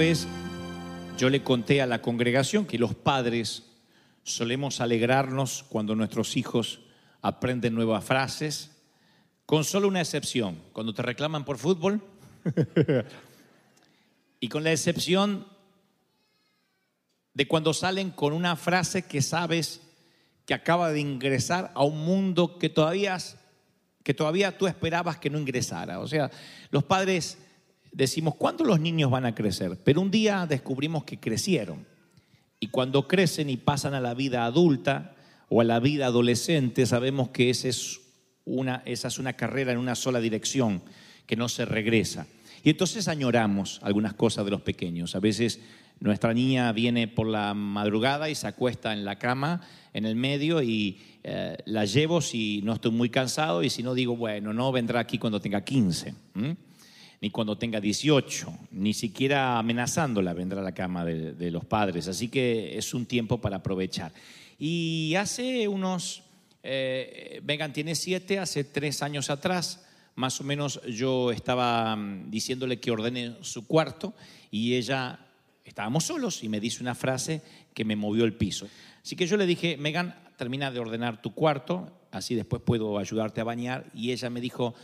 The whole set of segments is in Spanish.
vez yo le conté a la congregación que los padres solemos alegrarnos cuando nuestros hijos aprenden nuevas frases, con solo una excepción, cuando te reclaman por fútbol y con la excepción de cuando salen con una frase que sabes que acaba de ingresar a un mundo que todavía, que todavía tú esperabas que no ingresara. O sea, los padres decimos, ¿cuándo los niños van a crecer? Pero un día descubrimos que crecieron. Y cuando crecen y pasan a la vida adulta o a la vida adolescente, sabemos que esa es una, esa es una carrera en una sola dirección, que no se regresa. Y entonces añoramos algunas cosas de los pequeños. A veces nuestra niña viene por la madrugada y se acuesta en la cama, en el medio, y eh, la llevo si no estoy muy cansado y si no digo, bueno, no vendrá aquí cuando tenga 15. ¿m? Ni cuando tenga 18, ni siquiera amenazándola vendrá a la cama de, los padres. Así que es un tiempo para aprovechar. Y hace unos, eh, tiene siete, hace tres años atrás, más o menos yo estaba mm, diciéndole que ordene su cuarto y ella, estábamos solos y me dice una frase que me movió el piso. Así que yo le dije, Megan, termina de ordenar tu cuarto, así después puedo ayudarte a bañar. Y ella me dijo,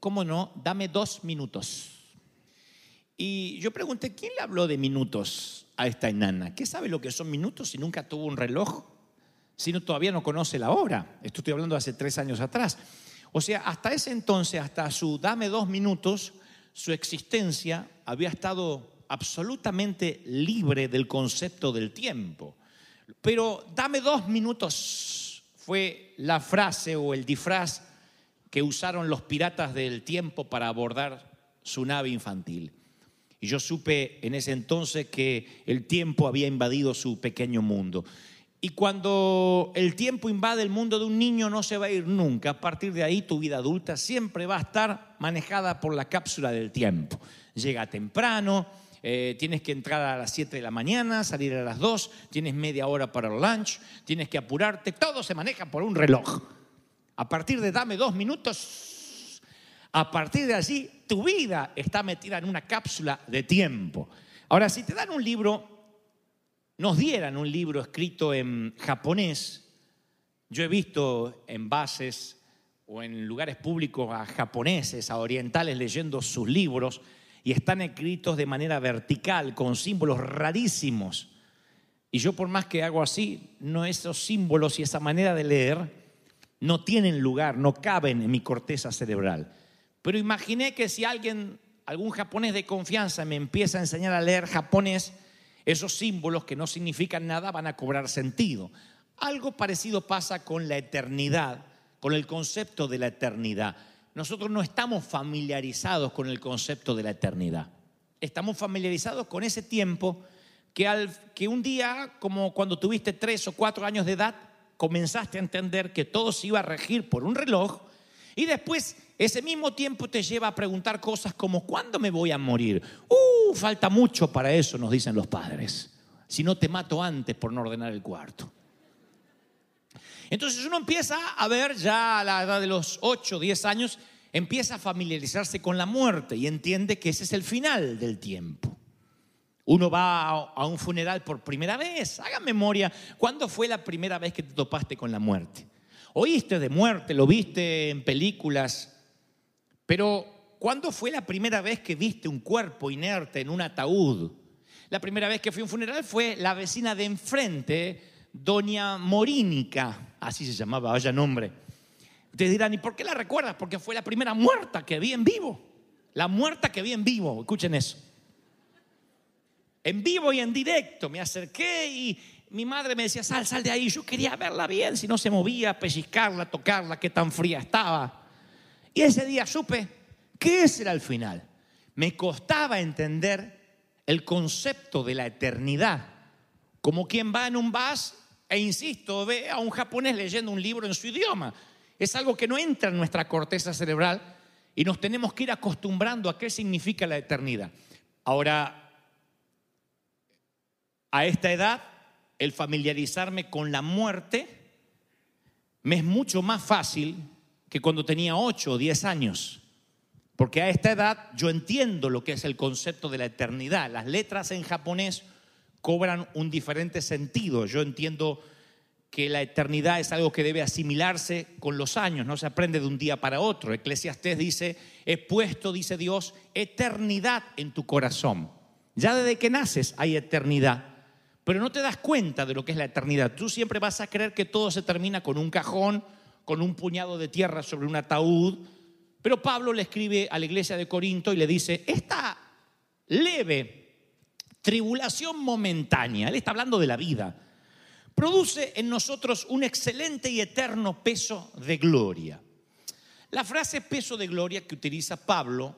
¿cómo no? Dame dos minutos. Y yo pregunté, ¿quién le habló de minutos a esta enana? ¿Qué sabe lo que son minutos si nunca tuvo un reloj? Si no, todavía no conoce la hora. Esto estoy hablando de hace tres años atrás. O sea, hasta ese entonces, hasta su dame dos minutos, su existencia había estado absolutamente libre del concepto del tiempo. Pero dame dos minutos fue la frase o el disfraz que usaron los piratas del tiempo para abordar su nave infantil. Y yo supe en ese entonces que el tiempo había invadido su pequeño mundo. Y cuando el tiempo invade el mundo de un niño no se va a ir nunca. A partir de ahí tu vida adulta siempre va a estar manejada por la cápsula del tiempo. Llega temprano, eh, tienes que entrar a las 7 de la mañana, salir a las 2, tienes media hora para el lunch, tienes que apurarte, todo se maneja por un reloj. A partir de dame dos minutos, a partir de allí tu vida está metida en una cápsula de tiempo. Ahora, si te dan un libro, nos dieran un libro escrito en japonés, yo he visto en bases o en lugares públicos a japoneses, a orientales leyendo sus libros y están escritos de manera vertical, con símbolos rarísimos. Y yo por más que hago así, no esos símbolos y esa manera de leer no tienen lugar, no caben en mi corteza cerebral. Pero imaginé que si alguien, algún japonés de confianza me empieza a enseñar a leer japonés, esos símbolos que no significan nada van a cobrar sentido. Algo parecido pasa con la eternidad, con el concepto de la eternidad. Nosotros no estamos familiarizados con el concepto de la eternidad. Estamos familiarizados con ese tiempo que, al, que un día, como cuando tuviste tres o cuatro años de edad, comenzaste a entender que todo se iba a regir por un reloj y después ese mismo tiempo te lleva a preguntar cosas como ¿cuándo me voy a morir? Uh, falta mucho para eso, nos dicen los padres. Si no te mato antes por no ordenar el cuarto. Entonces uno empieza a ver ya a la edad de los 8, 10 años, empieza a familiarizarse con la muerte y entiende que ese es el final del tiempo. Uno va a, un funeral por primera vez. Haga memoria, ¿cuándo fue la primera vez que te topaste con la muerte? Oíste de muerte, lo viste en películas, pero ¿cuándo fue la primera vez que viste un cuerpo inerte en un ataúd? La primera vez que fui a un funeral fue la vecina de enfrente, doña Morínica, así se llamaba, vaya nombre. Ustedes dirán, ¿y por qué la recuerdas? Porque fue la primera muerta que vi en vivo. La muerta que vi en vivo, escuchen eso. En vivo y en directo me acerqué y mi madre me decía, sal, sal de ahí. Yo quería verla bien, si no se movía, pellizcarla, tocarla, qué tan fría estaba. Y ese día supe que ese era el final. Me costaba entender el concepto de la eternidad, como quien va en un bus e insisto, ve a un japonés leyendo un libro en su idioma. Es algo que no entra en nuestra corteza cerebral y nos tenemos que ir acostumbrando a qué significa la eternidad. Ahora, a esta edad, el familiarizarme con la muerte me es mucho más fácil que cuando tenía 8 o 10 años. Porque a esta edad yo entiendo lo que es el concepto de la eternidad. Las letras en japonés cobran un diferente sentido. Yo entiendo que la eternidad es algo que debe asimilarse con los años, no se aprende de un día para otro. Eclesiastés dice, he puesto, dice Dios, eternidad en tu corazón. Ya desde que naces hay eternidad, pero no te das cuenta de lo que es la eternidad. Tú siempre vas a creer que todo se termina con un cajón, con un puñado de tierra sobre un ataúd. Pero Pablo le escribe a la iglesia de Corinto y le dice, esta leve tribulación momentánea, él está hablando de la vida, produce en nosotros un excelente y eterno peso de gloria. La frase peso de gloria que utiliza Pablo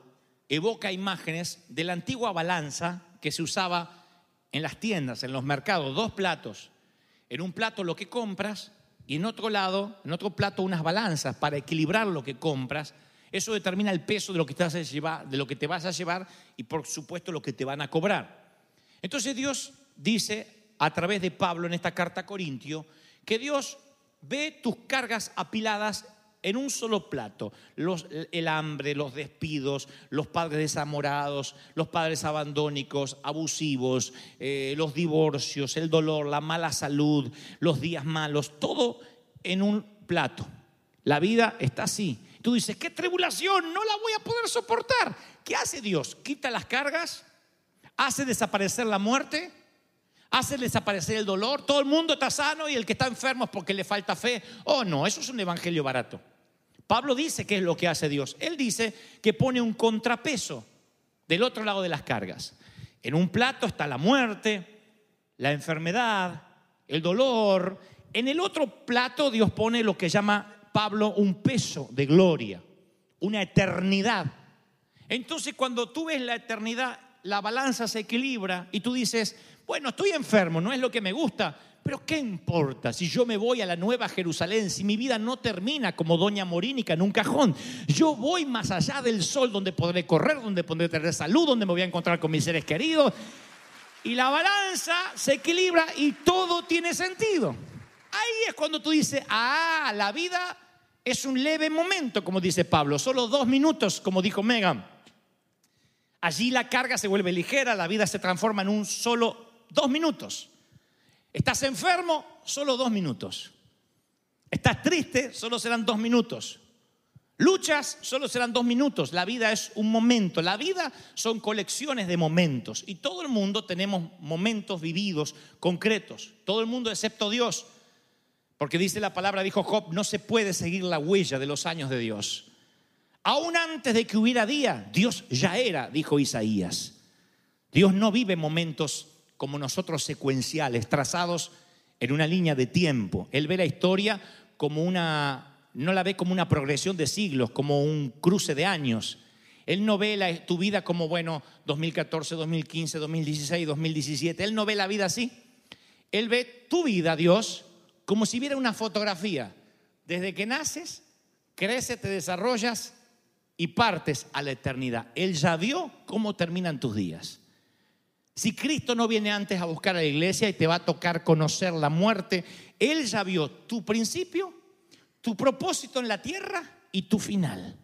evoca imágenes de la antigua balanza que se usaba en las tiendas, en los mercados, dos platos. En un plato lo que compras y en otro lado, en otro plato unas balanzas para equilibrar lo que compras. Eso determina el peso de lo que te vas a llevar, de lo que te vas a llevar y por supuesto lo que te van a cobrar. Entonces Dios dice a través de Pablo en esta carta a Corintio que Dios ve tus cargas apiladas en un solo plato. Los- el hambre, los despidos, los padres desamorados, los padres abandónicos, abusivos, eh, los divorcios, el dolor, la mala salud, los días malos, todo en un plato. La vida está así. Tú dices, qué tribulación, no la voy a poder soportar. ¿Qué hace Dios? Quita las cargas, hace desaparecer la muerte, hace desaparecer el dolor. Todo el mundo está sano y el que está enfermo es porque le falta fe. Oh, no, eso es un evangelio barato. Pablo dice qué es lo que hace Dios. Él dice que pone un contrapeso del otro lado de las cargas. En un plato está la muerte, la enfermedad, el dolor. En el otro plato Dios pone lo que llama Pablo un peso de gloria, una eternidad. Entonces cuando tú ves la eternidad, la balanza se equilibra y tú dices, bueno, estoy enfermo, no es lo que me gusta, pero ¿qué importa si yo me voy a la Nueva Jerusalén, si mi vida no termina como Doña Morínica en un cajón? Yo voy más allá del sol donde podré correr, donde podré tener salud, donde me voy a encontrar con mis seres queridos. Y la balanza se equilibra y todo tiene sentido. Ahí es cuando tú dices, ah, la vida es un leve momento, como dice Pablo, solo dos minutos, como dijo Megan. Allí la carga se vuelve ligera, la vida se transforma en un solo dos minutos. Estás enfermo, solo dos minutos. Estás triste, solo serán dos minutos. Luchas, solo serán dos minutos. La vida es un momento. La vida son colecciones de momentos. Y todo el mundo tenemos momentos vividos, concretos. Todo el mundo excepto Dios. Porque dice la palabra, dijo Job, no se puede seguir la huella de los años de Dios. Aún antes de que hubiera día, Dios ya era, dijo Isaías. Dios no vive momentos como nosotros secuenciales, trazados en una línea de tiempo. Él ve la historia como una, no la ve como una progresión de siglos, como un cruce de años. Él no ve la- tu vida como, bueno, 2014, 2015, 2016, 2017. Él no ve la vida así. Él ve tu vida, Dios, como si viera una fotografía. Desde que naces, creces, te desarrollas y partes a la eternidad. Él ya vio cómo terminan tus días. Si Cristo no viene antes a buscar a la iglesia y te va a tocar conocer la muerte, Él ya vio tu principio, tu propósito en la tierra y tu final.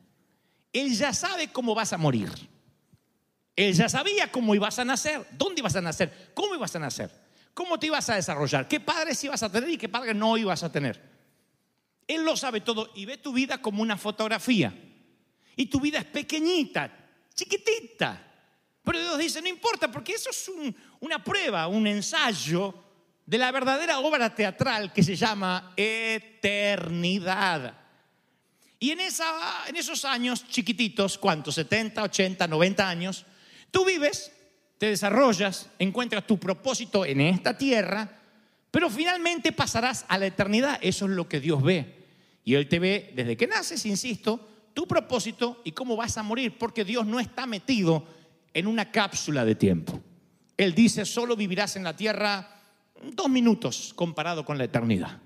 Él ya sabe cómo vas a morir. Él ya sabía cómo ibas a nacer, dónde ibas a nacer, cómo ibas a nacer, cómo te ibas a desarrollar, qué padres ibas a tener y qué padres no ibas a tener. Él lo sabe todo y ve tu vida como una fotografía. Y tu vida es pequeñita, chiquitita. Pero Dios dice, no importa, porque eso es un- una prueba, un ensayo de la verdadera obra teatral que se llama eternidad. Y en, en esos años chiquititos, ¿cuántos? 70, 80, 90 años, tú vives, te desarrollas, encuentras tu propósito en esta tierra, pero finalmente pasarás a la eternidad. Eso es lo que Dios ve. Y Él te ve desde que naces, insisto, tu propósito y cómo vas a morir, porque Dios no está metido en una cápsula de tiempo. Él dice, solo vivirás en la tierra dos minutos comparado con la eternidad.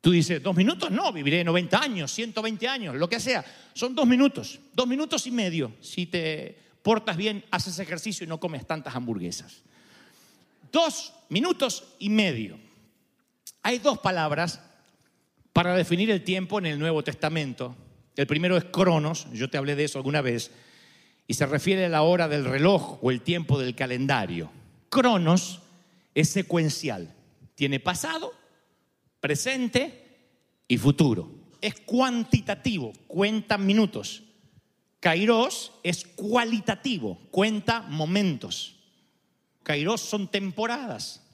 Tú dices, dos minutos, no, viviré 90 años, 120 años, lo que sea. Son dos minutos, dos minutos y medio. Si te portas bien, haces ejercicio y no comes tantas hamburguesas. Dos minutos y medio. Hay dos palabras para definir el tiempo en el Nuevo Testamento. El primero es cronos, yo te hablé de eso alguna vez, y se refiere a la hora del reloj o el tiempo del calendario. Cronos es secuencial, tiene pasado, presente y futuro. Es cuantitativo, cuenta minutos. Kairos es cualitativo, cuenta momentos. Kairos son temporadas.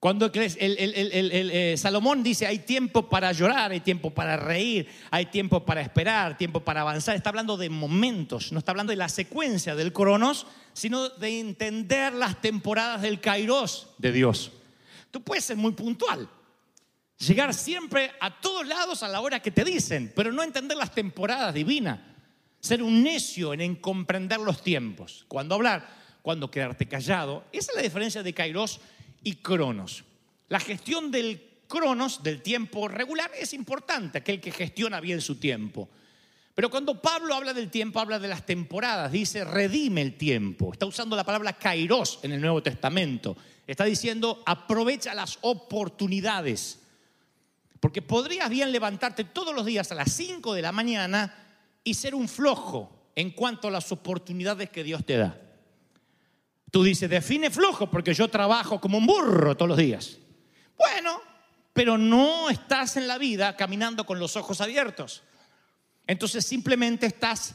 Cuando crees- el, el- el- eh, Salomón dice, hay tiempo para llorar, hay tiempo para reír, hay tiempo para esperar, tiempo para avanzar. Está hablando de momentos, no está hablando de la secuencia del cronos, sino de entender las temporadas del kairos de Dios. Tú puedes ser muy puntual, llegar siempre a todos lados a la hora que te dicen, pero no entender las temporadas divinas. Ser un necio en, en comprender los tiempos. Cuando hablar, cuando quedarte callado. Esa es la diferencia de Kairos y Cronos. La gestión del Cronos, del tiempo regular, es importante, aquel que gestiona bien su tiempo. Pero cuando Pablo habla del tiempo, habla de las temporadas, dice redime el tiempo. Está usando la palabra kairos en el Nuevo Testamento. Está diciendo aprovecha las oportunidades. Porque podrías bien levantarte todos los días a las 5 de la mañana y ser un flojo en cuanto a las oportunidades que Dios te da. Tú dices, define flojo porque yo trabajo como un burro todos los días. Bueno, pero no estás en la vida caminando con los ojos abiertos. Entonces simplemente estás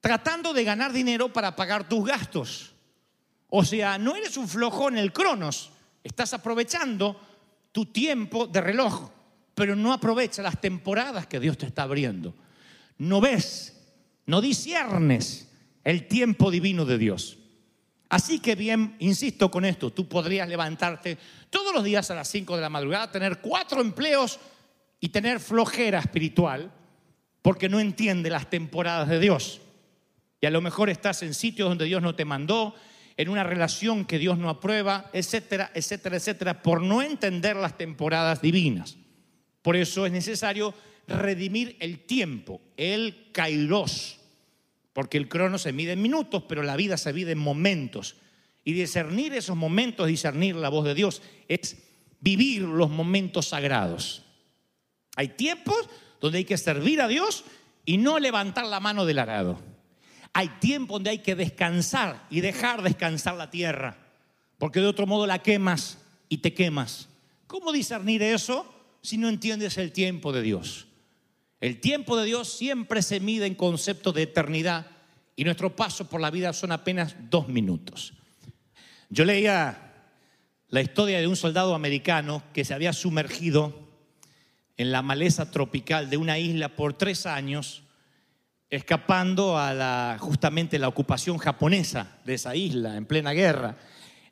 tratando de ganar dinero para pagar tus gastos. O sea, no eres un flojo en el cronos, estás aprovechando tu tiempo de reloj, pero no aprovechas las temporadas que Dios te está abriendo. No ves, no disiernes el tiempo divino de Dios. Así que bien, insisto con esto, tú podrías levantarte todos los días a las 5 de la madrugada, tener cuatro empleos y tener flojera espiritual porque no entiende las temporadas de Dios. Y a lo mejor estás en sitios donde Dios no te mandó, en una relación que Dios no aprueba, etcétera, etcétera, etcétera, por no entender las temporadas divinas. Por eso es necesario redimir el tiempo, el kairos, porque el crono se mide en minutos, pero la vida se mide en momentos. Y discernir esos momentos, discernir la voz de Dios, es vivir los momentos sagrados. Hay tiempos donde hay que servir a Dios y no levantar la mano del arado. Hay tiempo donde hay que descansar y dejar descansar la tierra, porque de otro modo la quemas y te quemas. ¿Cómo discernir eso si no entiendes el tiempo de Dios? El tiempo de Dios siempre se mide en concepto de eternidad y nuestro paso por la vida son apenas dos minutos. Yo leía la historia de un soldado americano que se había sumergido en la maleza tropical de una isla por tres años, escapando a la, justamente la ocupación japonesa de esa isla en plena guerra.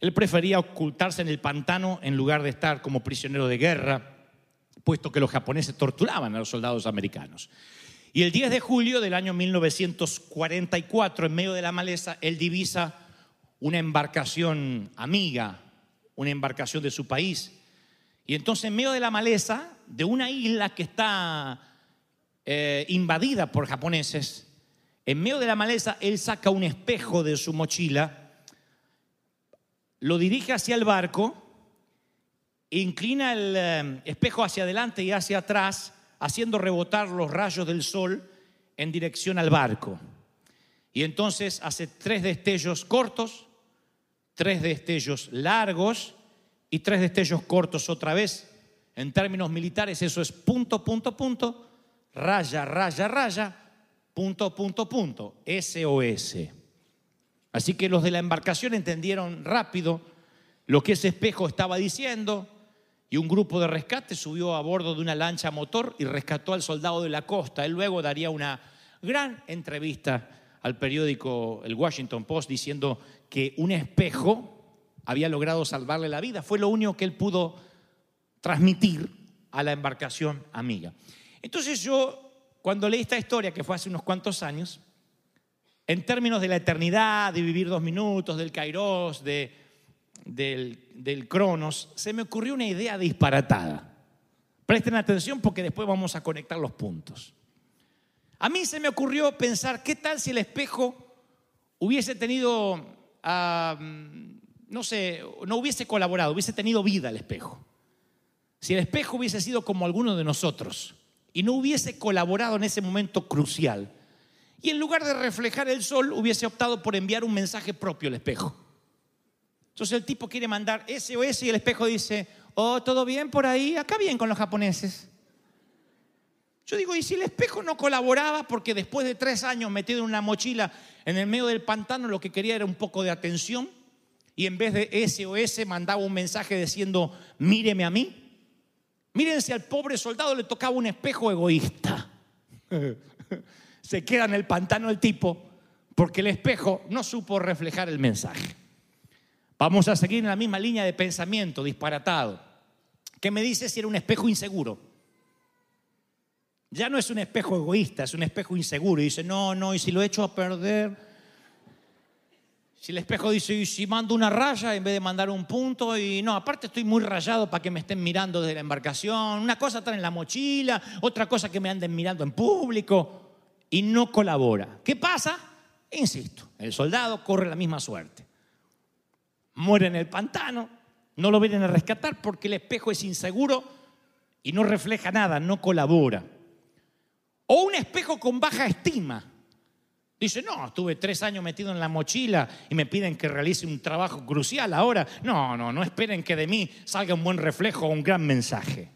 Él prefería ocultarse en el pantano en lugar de estar como prisionero de guerra, puesto que los japoneses torturaban a los soldados americanos. Y el 10 de julio del año 1944, en medio de la maleza, él divisa una embarcación amiga, una embarcación de su país. Y entonces en medio de la maleza, de una isla que está eh, invadida por japoneses, en medio de la maleza, él saca un espejo de su mochila, lo dirige hacia el barco, inclina el eh, espejo hacia adelante y hacia atrás, haciendo rebotar los rayos del sol en dirección al barco. Y entonces hace tres destellos cortos, tres destellos largos y tres destellos cortos otra vez. En términos militares eso es punto, punto, punto, raya, raya, raya, punto, punto, punto, SOS. Así que los de la embarcación entendieron rápido lo que ese espejo estaba diciendo y un grupo de rescate subió a bordo de una lancha motor y rescató al soldado de la costa. Él luego daría una gran entrevista al periódico El Washington Post diciendo que un espejo había logrado salvarle la vida. Fue lo único que él pudo transmitir a la embarcación amiga. Entonces yo, cuando leí esta historia, que fue hace unos cuantos años, en términos de la eternidad, de vivir dos minutos, del kairos, de, del, cronos, se me ocurrió una idea disparatada. Presten atención porque después vamos a conectar los puntos. A mí se me ocurrió pensar, ¿qué tal si el espejo hubiese tenido, no sé, no hubiese colaborado, hubiese tenido vida el espejo? Si el espejo hubiese sido como alguno de nosotros y no hubiese colaborado en ese momento crucial, y en lugar de reflejar el sol hubiese optado por enviar un mensaje propio al espejo. Entonces el tipo quiere mandar SOS y el espejo dice, oh, ¿todo bien por ahí? Acá bien con los japoneses. Yo digo, ¿y si el espejo no colaboraba porque después de tres años metido en una mochila en el medio del pantano lo que quería era un poco de atención y en vez de SOS mandaba un mensaje diciendo, míreme a mí? Miren si al pobre soldado le tocaba un espejo egoísta. Se queda en el pantano el tipo porque el espejo no supo reflejar el mensaje. Vamos a seguir en la misma línea de pensamiento disparatado. ¿Qué me dice si era un espejo inseguro? Ya no es un espejo egoísta, es un espejo inseguro. Y dice, no, no, y si lo echo a perder. Si el espejo dice, y si mando una raya en vez de mandar un punto, y no, aparte estoy muy rayado para que me estén mirando desde la embarcación. Una cosa está en la mochila, otra cosa que me anden mirando en público, y no colabora. ¿Qué pasa? Insisto, el soldado corre la misma suerte. Muere en el pantano, no lo vienen a rescatar porque el espejo es inseguro y no refleja nada, no colabora. O un espejo con baja estima. Dice, no, estuve tres años metido en la mochila y me piden que realice un trabajo crucial ahora. No, no, no esperen que de mí salga un buen reflejo o un gran mensaje.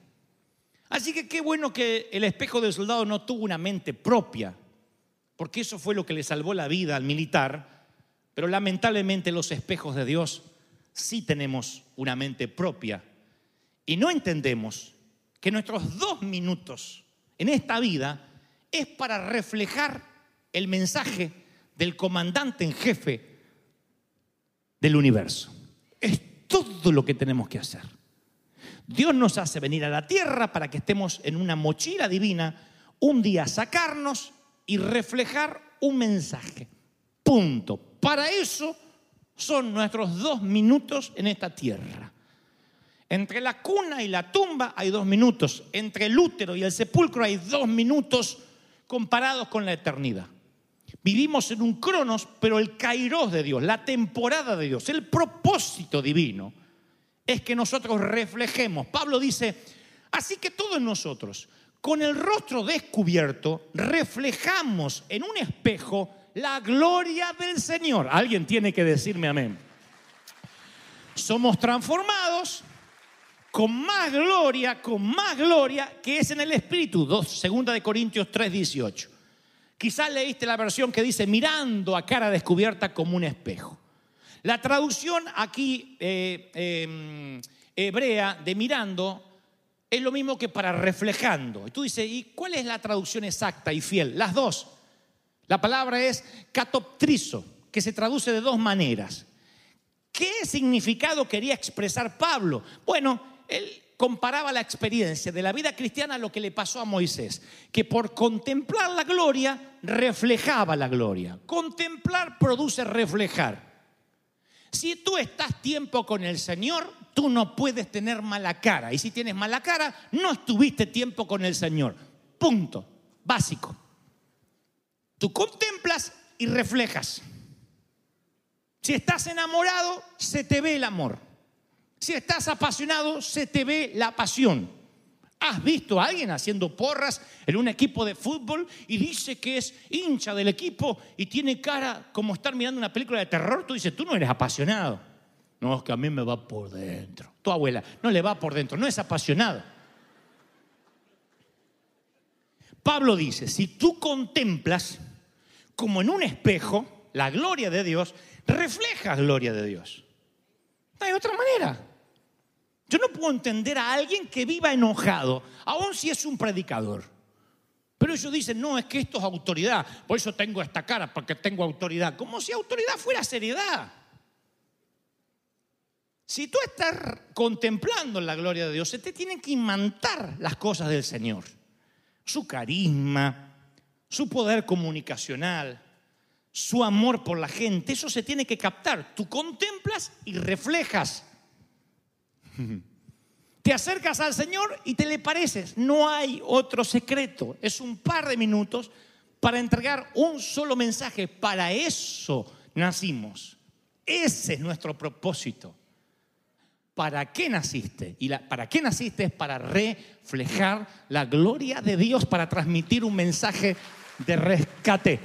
Así que qué bueno que el espejo del soldado no tuvo una mente propia, porque eso fue lo que le salvó la vida al militar, pero lamentablemente los espejos de Dios sí tenemos una mente propia y no entendemos que nuestros dos minutos en esta vida es para reflejar el mensaje del comandante en jefe del universo. Es todo lo que tenemos que hacer. Dios nos hace venir a la tierra para que estemos en una mochila divina, un día sacarnos y reflejar un mensaje. Punto. Para eso son nuestros dos minutos en esta tierra. Entre la cuna y la tumba hay dos minutos. Entre el útero y el sepulcro hay dos minutos comparados con la eternidad. Vivimos en un cronos, pero el kairos de Dios, la temporada de Dios, el propósito divino es que nosotros reflejemos. Pablo dice, así que todos nosotros, con el rostro descubierto, reflejamos en un espejo la gloria del Señor. Alguien tiene que decirme amén. Somos transformados con más gloria, con más gloria que es en el Espíritu. 2, segunda de Corintios 3, 18. Quizás leíste la versión que dice mirando a cara descubierta como un espejo. La traducción aquí eh, eh, hebrea de mirando es lo mismo que para reflejando. Y tú dices, ¿y cuál es la traducción exacta y fiel? Las dos. La palabra es catoptrizo, que se traduce de dos maneras. ¿Qué significado quería expresar Pablo? Bueno, él comparaba la experiencia de la vida cristiana a lo que le pasó a Moisés, que por contemplar la gloria reflejaba la gloria. Contemplar produce reflejar. Si tú estás tiempo con el Señor, tú no puedes tener mala cara. Y si tienes mala cara, no estuviste tiempo con el Señor. Punto. Básico. Tú contemplas y reflejas. Si estás enamorado, se te ve el amor. Si estás apasionado, se te ve la pasión. ¿Has visto a alguien haciendo porras en un equipo de fútbol y dice que es hincha del equipo y tiene cara como estar mirando una película de terror? Tú dices, tú no eres apasionado. No, es que a mí me va por dentro. Tu abuela no le va por dentro, no es apasionado. Pablo dice, si tú contemplas como en un espejo la gloria de Dios, reflejas gloria de Dios. No hay otra manera. Yo no puedo entender a alguien que viva enojado, aun si es un predicador. Pero ellos dicen, no, es que esto es autoridad, por eso tengo esta cara, porque tengo autoridad. Como si autoridad fuera seriedad. Si tú estás contemplando la gloria de Dios, se te tienen que imantar las cosas del Señor. Su carisma, su poder comunicacional, su amor por la gente, eso se tiene que captar. Tú contemplas y reflejas. Te acercas al Señor y te le pareces. No hay otro secreto. Es un par de minutos para entregar un solo mensaje. Para eso nacimos. Ese es nuestro propósito. ¿Para qué naciste? Y la, para qué naciste es para reflejar la gloria de Dios, para transmitir un mensaje de rescate.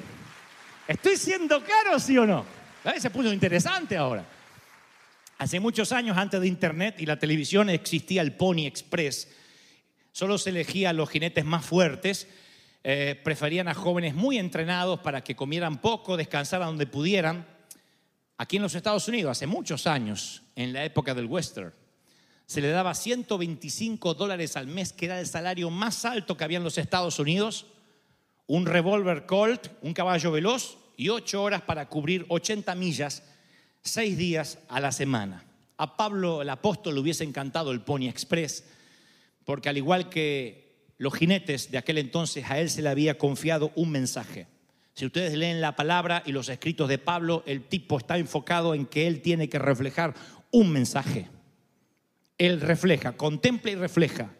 ¿Estoy siendo claro, sí o no? ¿Eh? Se puso interesante ahora. Hace muchos años, antes de Internet y la televisión, existía el Pony Express. Solo se elegía a los jinetes más fuertes. eh, preferían a jóvenes muy entrenados para que comieran poco, descansaran donde pudieran. Aquí en los Estados Unidos, hace muchos años, en la época del western, se le daba 125 dólares al mes, que era el salario más alto que había en los Estados Unidos, un revólver Colt, un caballo veloz y ocho horas para cubrir 80 millas, seis días a la semana. A Pablo el apóstol le hubiese encantado el Pony Express, porque al igual que los jinetes de aquel entonces, a él se le había confiado un mensaje. Si ustedes leen la palabra y los escritos de Pablo, el tipo está enfocado en que él tiene que reflejar un mensaje. Él refleja, contempla y refleja.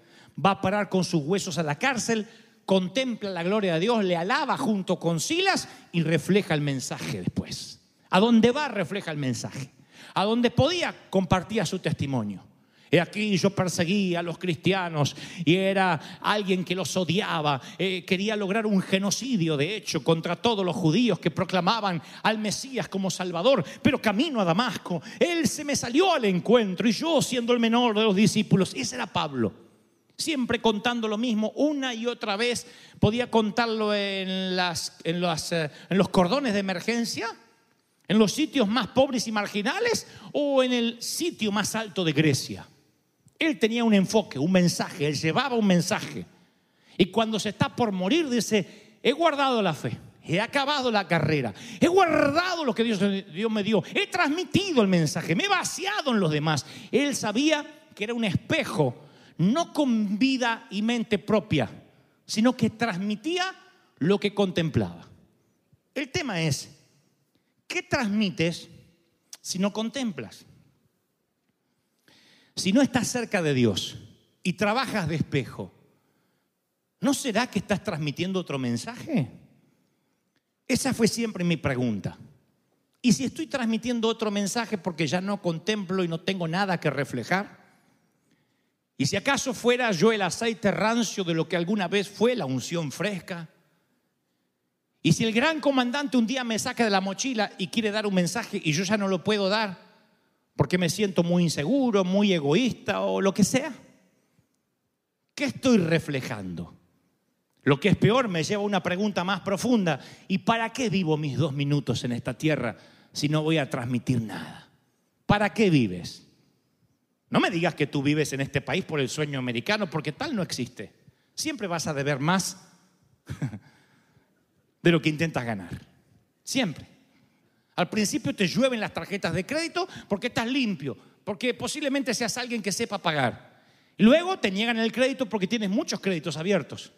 Va a parar con sus huesos a la cárcel, contempla la gloria de Dios, le alaba junto con Silas y refleja el mensaje después. A donde va, refleja el mensaje. A donde podía, compartía su testimonio. Y aquí yo perseguía a los cristianos y era alguien que los odiaba. Eh, quería lograr un genocidio, de hecho, contra todos los judíos que proclamaban al Mesías como Salvador. Pero camino a Damasco, él se me salió al encuentro y yo, siendo el menor de los discípulos, ese era Pablo. Siempre contando lo mismo una y otra vez. Podía contarlo eh, en los cordones de emergencia, en los sitios más pobres y marginales o en el sitio más alto de Grecia. Él tenía un enfoque, un mensaje, él llevaba un mensaje. Y cuando se está por morir dice, he guardado la fe, he acabado la carrera, he guardado lo que Dios me dio, he transmitido el mensaje, me he vaciado en los demás. Él sabía que era un espejo, no con vida y mente propia, sino que transmitía lo que contemplaba. El tema es, ¿qué transmites si no contemplas? Si no estás cerca de Dios y trabajas de espejo, ¿no será que estás transmitiendo otro mensaje? Esa fue siempre mi pregunta. Y si estoy transmitiendo otro mensaje porque ya no contemplo y no tengo nada que reflejar, y si acaso fuera yo el aceite rancio de lo que alguna vez fue la unción fresca, y si el gran comandante un día me saca de la mochila y quiere dar un mensaje y yo ya no lo puedo dar, porque me siento muy inseguro, muy egoísta o lo que sea. ¿Qué estoy reflejando? Lo que es peor me lleva a una pregunta más profunda. ¿Y para qué vivo mis dos minutos en esta tierra si no voy a transmitir nada? ¿Para qué vives? No me digas que tú vives en este país por el sueño americano, porque tal no existe. Siempre vas a deber más de lo que intentas ganar. Siempre. Al principio te llueven las tarjetas de crédito porque estás limpio, porque posiblemente seas alguien que sepa pagar. Luego te niegan el crédito porque tienes muchos créditos abiertos.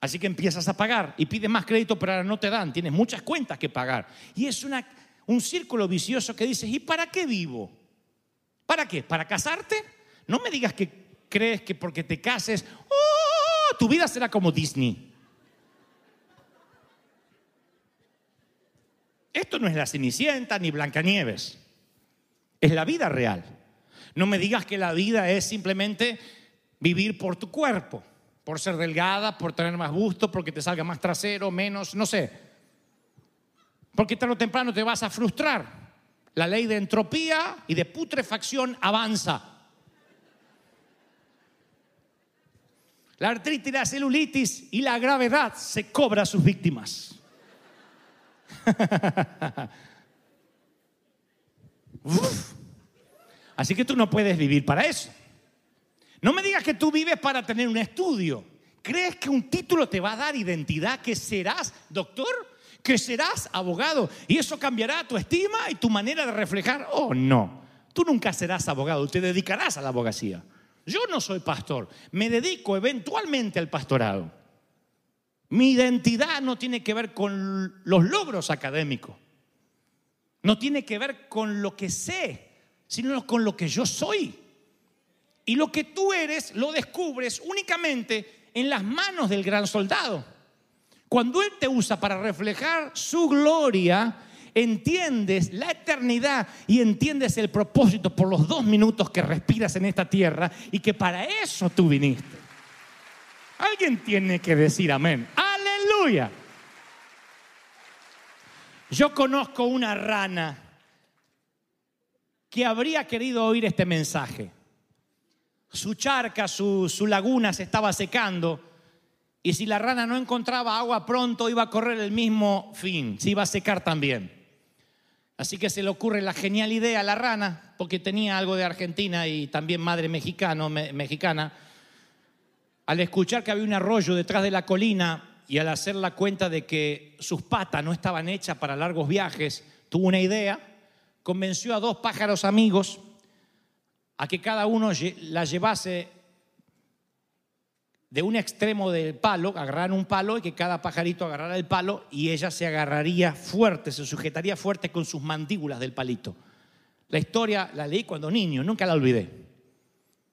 Así que empiezas a pagar y pides más crédito, pero ahora no te dan. Tienes muchas cuentas que pagar. Y es un círculo vicioso que dices, ¿y para qué vivo? ¿Para qué? ¿Para casarte? No me digas que crees que porque te cases, ¡oh! tu vida será como Disney. Esto no es la Cenicienta ni Blancanieves. Es la vida real. No me digas que la vida es simplemente vivir por tu cuerpo, por ser delgada, por tener más gusto, porque te salga más trasero, menos, no sé. Porque tarde o temprano te vas a frustrar. La ley de entropía y de putrefacción avanza. La artritis, la celulitis y la gravedad se cobra a sus víctimas. Así que tú no puedes vivir para eso. No me digas que tú vives para tener un estudio. ¿Crees que un título te va a dar identidad? ¿Que serás doctor? ¿Que serás abogado? ¿Y eso cambiará tu estima y tu manera de reflejar? Oh, no. Tú nunca serás abogado, te dedicarás a la abogacía. Yo no soy pastor, me dedico eventualmente al pastorado. Mi identidad no tiene que ver con los logros académicos, no tiene que ver con lo que sé, sino con lo que yo soy. Y lo que tú eres lo descubres únicamente en las manos del gran soldado. Cuando Él te usa para reflejar su gloria, entiendes la eternidad y entiendes el propósito por los dos minutos que respiras en esta tierra y que para eso tú viniste. Alguien tiene que decir amén. Aleluya. Yo conozco una rana que habría querido oír este mensaje. Su charca, su, su laguna se estaba secando y si la rana no encontraba agua pronto iba a correr el mismo fin, se iba a secar también. Así que se le ocurre la genial idea a la rana, porque tenía algo de Argentina y también madre mexicano, me- mexicana, al escuchar que había un arroyo detrás de la colina y al hacer la cuenta de que sus patas no estaban hechas para largos viajes, tuvo una idea, convenció a dos pájaros amigos a que cada uno la llevase de un extremo del palo, agarraran un palo y que cada pajarito agarrara el palo y ella se agarraría fuerte, se sujetaría fuerte con sus mandíbulas del palito. La historia la leí cuando niño, nunca la olvidé.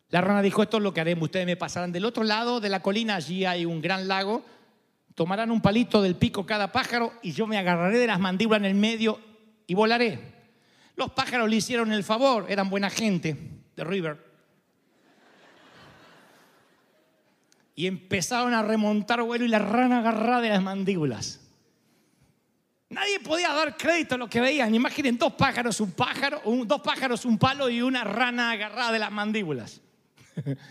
La rana dijo, esto es lo que haremos, ustedes me pasarán del otro lado de la colina, allí hay un gran lago, tomarán un palito del pico cada pájaro y yo me agarraré de las mandíbulas en el medio y volaré. Los pájaros le hicieron el favor, eran buena gente de River. Y empezaron a remontar vuelo y la rana agarrada de las mandíbulas. Nadie podía dar crédito a lo que veían. Imaginen dos pájaros, un pájaro, un- dos pájaros, un palo y una rana agarrada de las mandíbulas.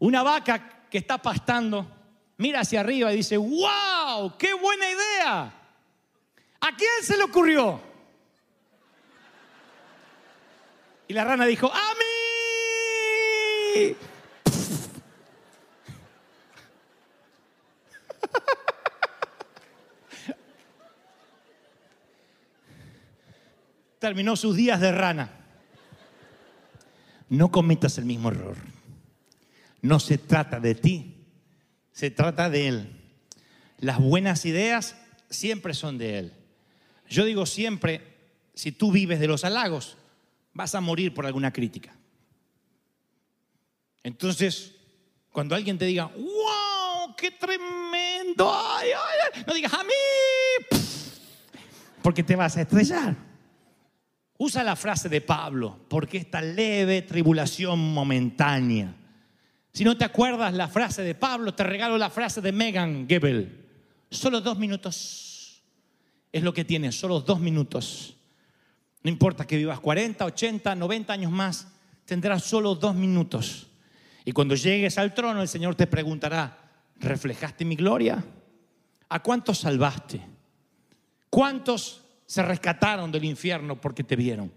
Una vaca que está pastando mira hacia arriba y dice, wow, qué buena idea. ¿A quién se le ocurrió? Y la rana dijo, a mí. Terminó sus días de rana. No cometas el mismo error. No se trata de ti, se trata de Él. Las buenas ideas siempre son de Él. Yo digo siempre, si tú vives de los halagos, vas a morir por alguna crítica. Entonces, cuando alguien te diga, wow, qué tremendo, ay, ay, ay", no digas a mí, porque te vas a estrellar. Usa la frase de Pablo, porque esta leve tribulación momentánea. Si no te acuerdas la frase de Pablo, te regalo la frase de Megan Gebel. Solo dos minutos es lo que tienes, solo dos minutos. No importa que vivas 40, 80, 90 años más, tendrás solo dos minutos. Y cuando llegues al trono, el Señor te preguntará, ¿reflejaste mi gloria? ¿A cuántos salvaste? ¿Cuántos se rescataron del infierno porque te vieron?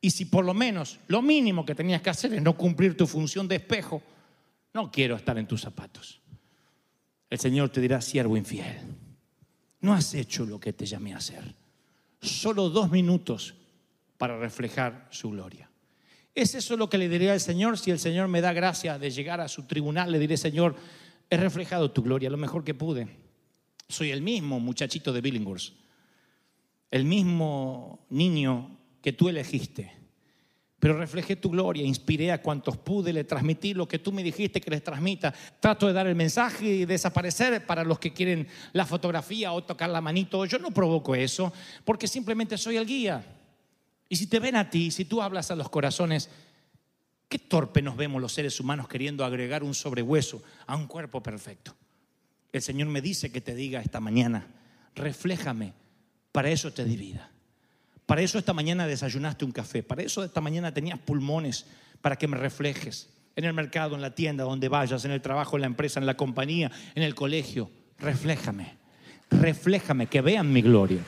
Y si por lo menos lo mínimo que tenías que hacer es no cumplir tu función de espejo, no quiero estar en tus zapatos. El Señor te dirá, siervo infiel, no has hecho lo que te llamé a hacer. Solo dos minutos para reflejar su gloria. ¿Es eso lo que le diré al Señor? Si el Señor me da gracia de llegar a su tribunal, le diré, Señor, he reflejado tu gloria lo mejor que pude. Soy el mismo muchachito de Billinghurst, el mismo niño que tú elegiste. Pero reflejé tu gloria, inspiré a cuantos pude, le transmití lo que tú me dijiste que les transmita. Trato de dar el mensaje y desaparecer para los que quieren la fotografía o tocar la manito. Yo no provoco eso porque simplemente soy el guía. Y si te ven a ti, si tú hablas a los corazones, Qué torpe nos vemos los seres humanos queriendo agregar un sobrehueso a un cuerpo perfecto. El Señor me dice que te diga esta mañana, refléjame, para eso te di vida. Para eso esta mañana desayunaste un café, para eso esta mañana tenías pulmones, para que me reflejes en el mercado, en la tienda, donde vayas, en el trabajo, en la empresa, en la compañía, en el colegio. Refléjame, refléjame, que vean mi gloria.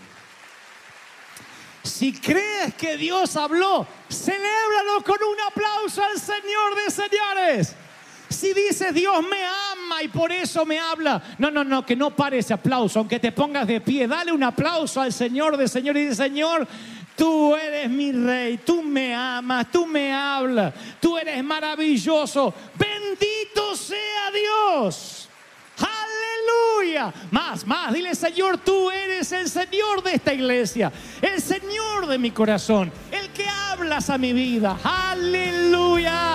Si crees que Dios habló, celébralo con un aplauso al Señor de señores. Si dices Dios me ama y por eso me habla, no, no, no, que no pare ese aplauso, aunque te pongas de pie, dale un aplauso al Señor de Señor y de Señor. Tú eres mi rey, tú me amas, tú me hablas, tú eres maravilloso. Bendito sea Dios. Más, más. Dile, Señor, tú eres el Señor de esta iglesia, el Señor de mi corazón, el que hablas a mi vida. Aleluya.